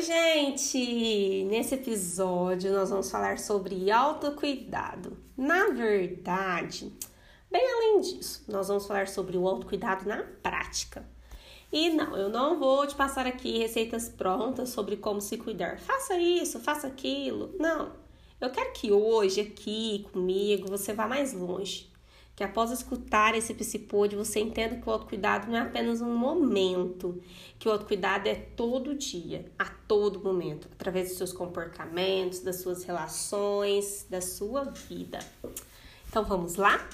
gente! Nesse episódio nós vamos falar sobre autocuidado. Na verdade, bem além disso, nós vamos falar sobre o autocuidado na prática. E não, eu não vou te passar aqui receitas prontas sobre como se cuidar. Faça isso, faça aquilo. Não. Eu quero que hoje, aqui comigo, você vá mais longe que após escutar esse psicode, você entenda que o autocuidado não é apenas um momento, que o autocuidado é todo dia, a todo momento, através dos seus comportamentos, das suas relações, da sua vida. Então vamos lá?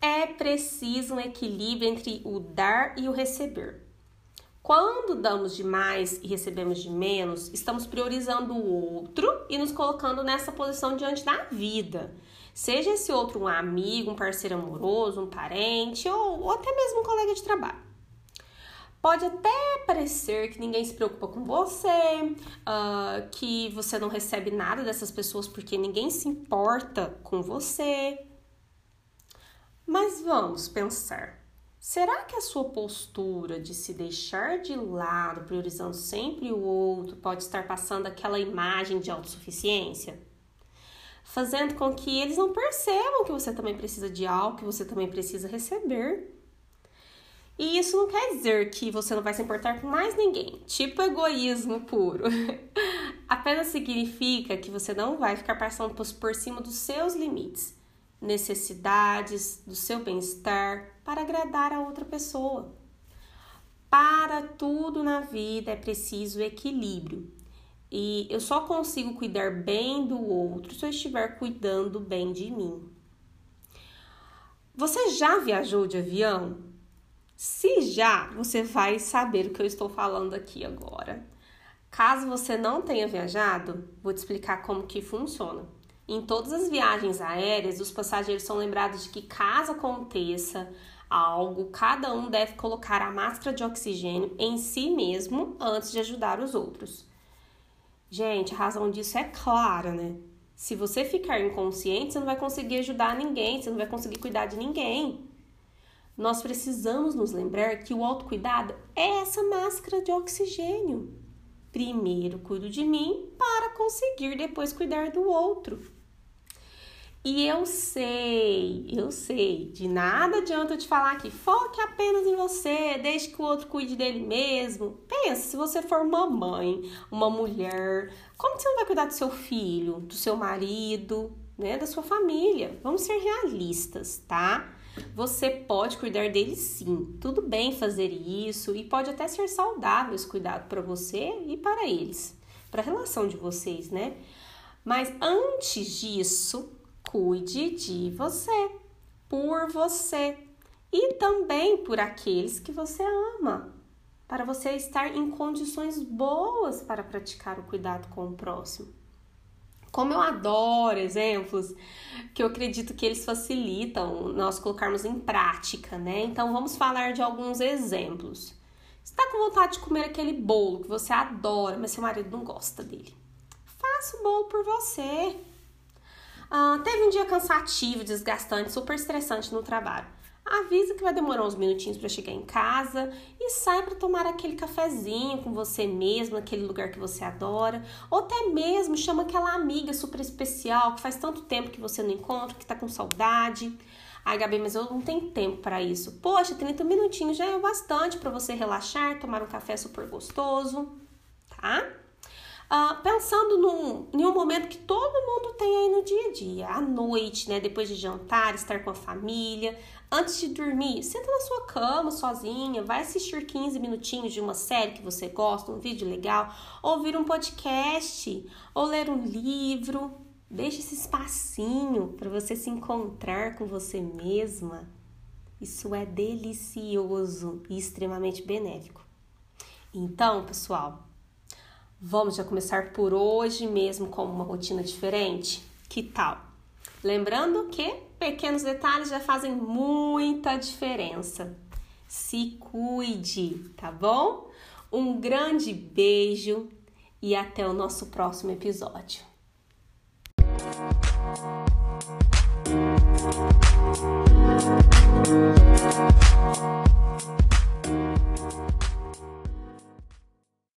É preciso um equilíbrio entre o dar e o receber. Quando damos demais e recebemos de menos, estamos priorizando o outro e nos colocando nessa posição diante da vida. Seja esse outro um amigo, um parceiro amoroso, um parente ou, ou até mesmo um colega de trabalho. Pode até parecer que ninguém se preocupa com você, uh, que você não recebe nada dessas pessoas porque ninguém se importa com você. Mas vamos pensar. Será que a sua postura de se deixar de lado, priorizando sempre o outro, pode estar passando aquela imagem de autossuficiência? Fazendo com que eles não percebam que você também precisa de algo, que você também precisa receber. E isso não quer dizer que você não vai se importar com mais ninguém, tipo egoísmo puro. Apenas significa que você não vai ficar passando por cima dos seus limites, necessidades, do seu bem-estar para agradar a outra pessoa. Para tudo na vida é preciso equilíbrio. E eu só consigo cuidar bem do outro se eu estiver cuidando bem de mim. Você já viajou de avião? Se já, você vai saber o que eu estou falando aqui agora. Caso você não tenha viajado, vou te explicar como que funciona. Em todas as viagens aéreas, os passageiros são lembrados de que caso aconteça algo, cada um deve colocar a máscara de oxigênio em si mesmo antes de ajudar os outros. Gente, a razão disso é clara, né? Se você ficar inconsciente, você não vai conseguir ajudar ninguém, você não vai conseguir cuidar de ninguém. Nós precisamos nos lembrar que o autocuidado é essa máscara de oxigênio. Primeiro cuido de mim para conseguir depois cuidar do outro. E eu sei, eu sei, de nada adianta eu te falar que foque apenas em você, deixe que o outro cuide dele mesmo. Pensa, se você for uma mãe, uma mulher, como você não vai cuidar do seu filho, do seu marido, né, da sua família? Vamos ser realistas, tá? Você pode cuidar dele sim, tudo bem fazer isso e pode até ser saudável esse cuidado para você e para eles, para a relação de vocês, né? Mas antes disso, cuide de você, por você e também por aqueles que você ama, para você estar em condições boas para praticar o cuidado com o próximo. Como eu adoro exemplos que eu acredito que eles facilitam nós colocarmos em prática, né? Então vamos falar de alguns exemplos. Está com vontade de comer aquele bolo que você adora, mas seu marido não gosta dele. Faça o bolo por você. Ah, teve um dia cansativo, desgastante, super estressante no trabalho. Avisa que vai demorar uns minutinhos para chegar em casa e sai para tomar aquele cafezinho com você mesmo, naquele lugar que você adora, ou até mesmo chama aquela amiga super especial que faz tanto tempo que você não encontra, que tá com saudade. Ai, Gabi, mas eu não tenho tempo para isso. Poxa, 30 minutinhos já é bastante para você relaxar, tomar um café super gostoso, tá? Uh, pensando num, em um momento que todo mundo tem aí no dia a dia, à noite, né? Depois de jantar, estar com a família, antes de dormir, senta na sua cama sozinha, vai assistir 15 minutinhos de uma série que você gosta, um vídeo legal, ouvir um podcast, ou ler um livro. Deixe esse espacinho para você se encontrar com você mesma. Isso é delicioso e extremamente benéfico. Então, pessoal, Vamos já começar por hoje mesmo com uma rotina diferente? Que tal? Lembrando que pequenos detalhes já fazem muita diferença. Se cuide, tá bom? Um grande beijo e até o nosso próximo episódio.